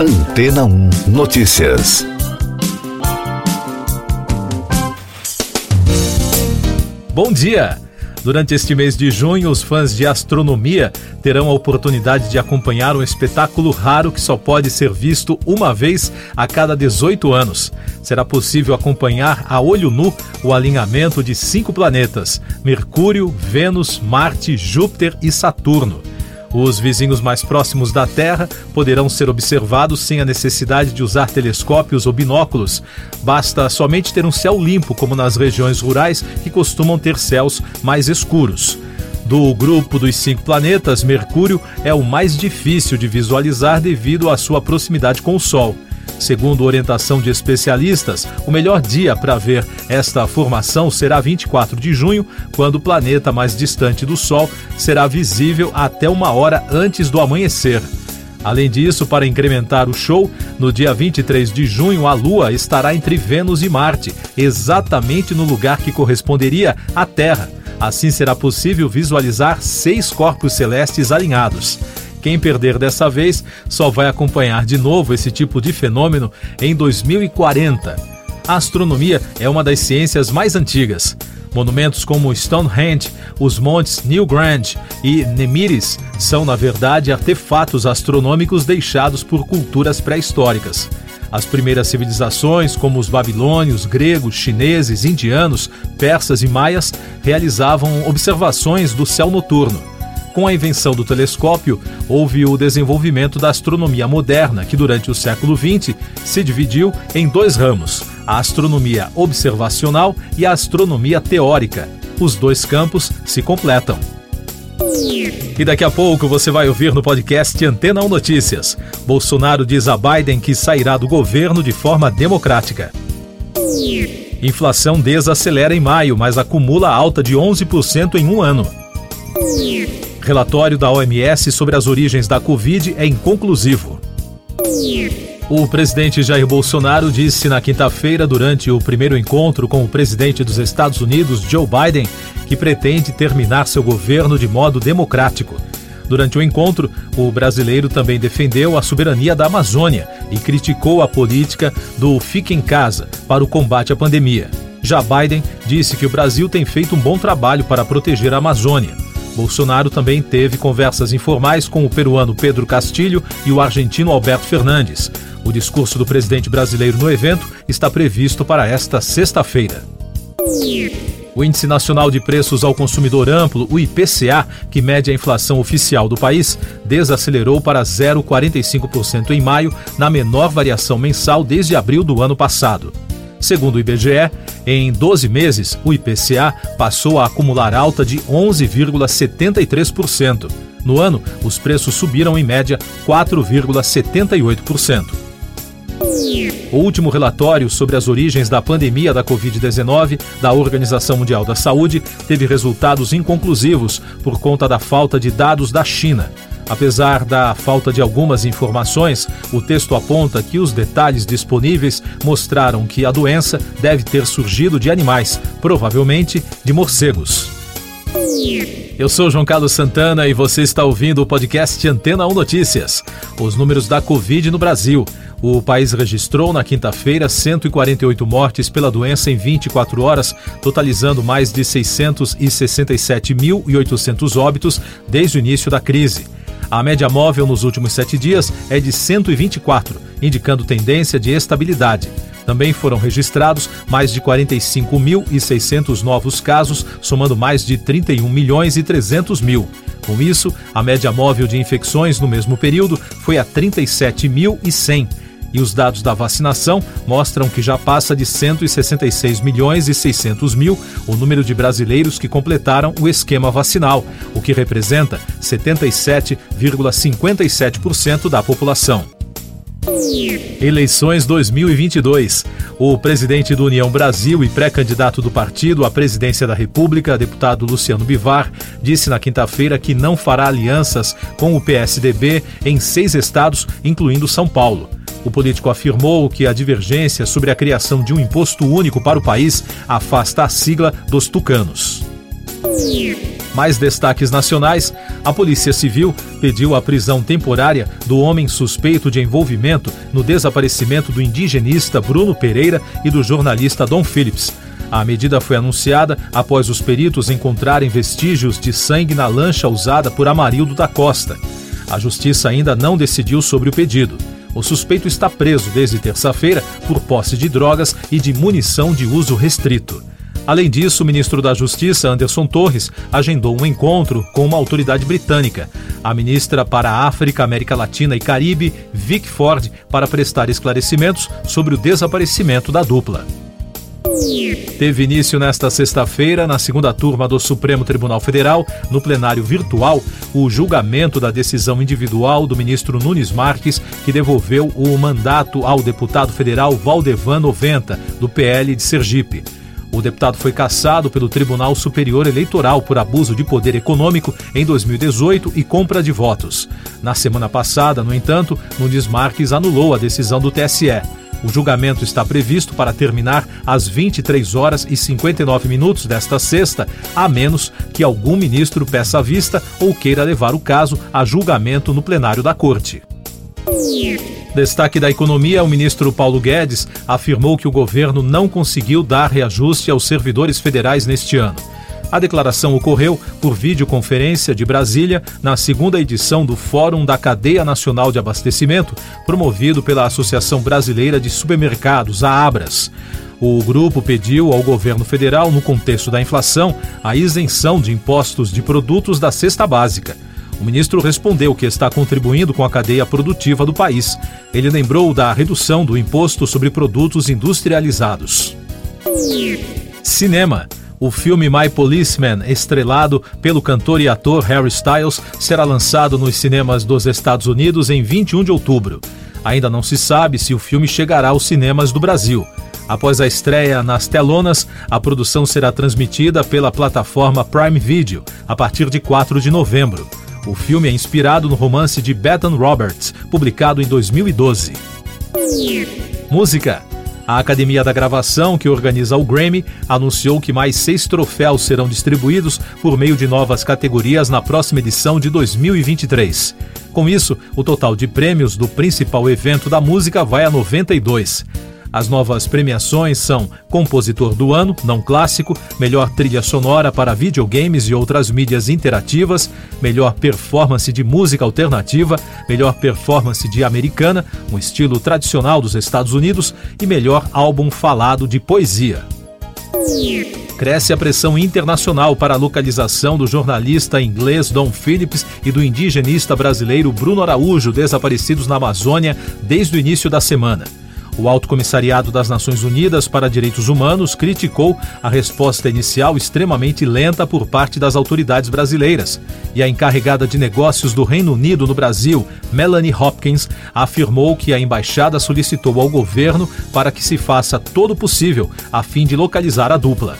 Antena 1 Notícias. Bom dia! Durante este mês de junho, os fãs de astronomia terão a oportunidade de acompanhar um espetáculo raro que só pode ser visto uma vez a cada 18 anos. Será possível acompanhar a olho nu o alinhamento de cinco planetas: Mercúrio, Vênus, Marte, Júpiter e Saturno. Os vizinhos mais próximos da Terra poderão ser observados sem a necessidade de usar telescópios ou binóculos. Basta somente ter um céu limpo, como nas regiões rurais que costumam ter céus mais escuros. Do grupo dos cinco planetas, Mercúrio é o mais difícil de visualizar devido à sua proximidade com o Sol. Segundo orientação de especialistas, o melhor dia para ver esta formação será 24 de junho, quando o planeta mais distante do Sol será visível até uma hora antes do amanhecer. Além disso, para incrementar o show, no dia 23 de junho a Lua estará entre Vênus e Marte, exatamente no lugar que corresponderia à Terra. Assim será possível visualizar seis corpos celestes alinhados. Quem perder dessa vez só vai acompanhar de novo esse tipo de fenômeno em 2040. A astronomia é uma das ciências mais antigas. Monumentos como Stonehenge, os montes Newgrange e Nemiris são, na verdade, artefatos astronômicos deixados por culturas pré-históricas. As primeiras civilizações, como os babilônios, gregos, chineses, indianos, persas e maias, realizavam observações do céu noturno. Com a invenção do telescópio, houve o desenvolvimento da astronomia moderna, que durante o século XX se dividiu em dois ramos: a astronomia observacional e a astronomia teórica. Os dois campos se completam. E daqui a pouco você vai ouvir no podcast Antena 1 Notícias. Bolsonaro diz a Biden que sairá do governo de forma democrática. Inflação desacelera em maio, mas acumula alta de 11% em um ano. Relatório da OMS sobre as origens da Covid é inconclusivo. O presidente Jair Bolsonaro disse na quinta-feira, durante o primeiro encontro com o presidente dos Estados Unidos, Joe Biden, que pretende terminar seu governo de modo democrático. Durante o encontro, o brasileiro também defendeu a soberania da Amazônia e criticou a política do Fique em Casa para o combate à pandemia. Já Biden disse que o Brasil tem feito um bom trabalho para proteger a Amazônia. Bolsonaro também teve conversas informais com o peruano Pedro Castilho e o argentino Alberto Fernandes. O discurso do presidente brasileiro no evento está previsto para esta sexta-feira. O Índice Nacional de Preços ao Consumidor Amplo, o IPCA, que mede a inflação oficial do país, desacelerou para 0,45% em maio, na menor variação mensal desde abril do ano passado. Segundo o IBGE, em 12 meses, o IPCA passou a acumular alta de 11,73%. No ano, os preços subiram em média 4,78%. O último relatório sobre as origens da pandemia da Covid-19 da Organização Mundial da Saúde teve resultados inconclusivos por conta da falta de dados da China. Apesar da falta de algumas informações, o texto aponta que os detalhes disponíveis mostraram que a doença deve ter surgido de animais, provavelmente de morcegos. Eu sou João Carlos Santana e você está ouvindo o podcast Antena 1 Notícias. Os números da Covid no Brasil. O país registrou na quinta-feira 148 mortes pela doença em 24 horas, totalizando mais de 667.800 óbitos desde o início da crise. A média móvel nos últimos sete dias é de 124, indicando tendência de estabilidade. Também foram registrados mais de 45.600 novos casos, somando mais de 31 milhões e 300 mil. Com isso, a média móvel de infecções no mesmo período foi a 37.100 e os dados da vacinação mostram que já passa de 166 milhões e 600 mil o número de brasileiros que completaram o esquema vacinal, o que representa 77,57% da população. Eleições 2022. O presidente do União Brasil e pré-candidato do partido à presidência da República, deputado Luciano Bivar, disse na quinta-feira que não fará alianças com o PSDB em seis estados, incluindo São Paulo. O político afirmou que a divergência sobre a criação de um imposto único para o país afasta a sigla dos tucanos. Mais destaques nacionais: a Polícia Civil pediu a prisão temporária do homem suspeito de envolvimento no desaparecimento do indigenista Bruno Pereira e do jornalista Dom Phillips. A medida foi anunciada após os peritos encontrarem vestígios de sangue na lancha usada por Amarildo da Costa. A justiça ainda não decidiu sobre o pedido. O suspeito está preso desde terça-feira por posse de drogas e de munição de uso restrito. Além disso, o ministro da Justiça, Anderson Torres, agendou um encontro com uma autoridade britânica, a ministra para a África, América Latina e Caribe, Vic Ford, para prestar esclarecimentos sobre o desaparecimento da dupla. Teve início nesta sexta-feira, na segunda turma do Supremo Tribunal Federal, no plenário virtual, o julgamento da decisão individual do ministro Nunes Marques, que devolveu o mandato ao deputado federal Valdevan 90, do PL de Sergipe. O deputado foi cassado pelo Tribunal Superior Eleitoral por abuso de poder econômico em 2018 e compra de votos. Na semana passada, no entanto, Nunes Marques anulou a decisão do TSE. O julgamento está previsto para terminar às 23 horas e 59 minutos desta sexta, a menos que algum ministro peça vista ou queira levar o caso a julgamento no plenário da Corte. Destaque da economia: o ministro Paulo Guedes afirmou que o governo não conseguiu dar reajuste aos servidores federais neste ano. A declaração ocorreu por videoconferência de Brasília na segunda edição do Fórum da Cadeia Nacional de Abastecimento, promovido pela Associação Brasileira de Supermercados, a Abras. O grupo pediu ao governo federal, no contexto da inflação, a isenção de impostos de produtos da cesta básica. O ministro respondeu que está contribuindo com a cadeia produtiva do país. Ele lembrou da redução do imposto sobre produtos industrializados. Cinema. O filme My Policeman, estrelado pelo cantor e ator Harry Styles, será lançado nos cinemas dos Estados Unidos em 21 de outubro. Ainda não se sabe se o filme chegará aos cinemas do Brasil. Após a estreia nas telonas, a produção será transmitida pela plataforma Prime Video a partir de 4 de novembro. O filme é inspirado no romance de Bethan Roberts, publicado em 2012. Música a Academia da Gravação, que organiza o Grammy, anunciou que mais seis troféus serão distribuídos por meio de novas categorias na próxima edição de 2023. Com isso, o total de prêmios do principal evento da música vai a 92. As novas premiações são Compositor do Ano, não clássico, Melhor Trilha Sonora para videogames e outras mídias interativas, Melhor Performance de Música Alternativa, Melhor Performance de Americana, um estilo tradicional dos Estados Unidos, e Melhor Álbum Falado de Poesia. Cresce a pressão internacional para a localização do jornalista inglês Don Phillips e do indigenista brasileiro Bruno Araújo, desaparecidos na Amazônia desde o início da semana. O Alto Comissariado das Nações Unidas para Direitos Humanos criticou a resposta inicial extremamente lenta por parte das autoridades brasileiras. E a encarregada de negócios do Reino Unido no Brasil, Melanie Hopkins, afirmou que a embaixada solicitou ao governo para que se faça todo o possível a fim de localizar a dupla.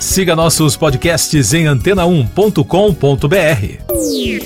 Siga nossos podcasts em antena1.com.br.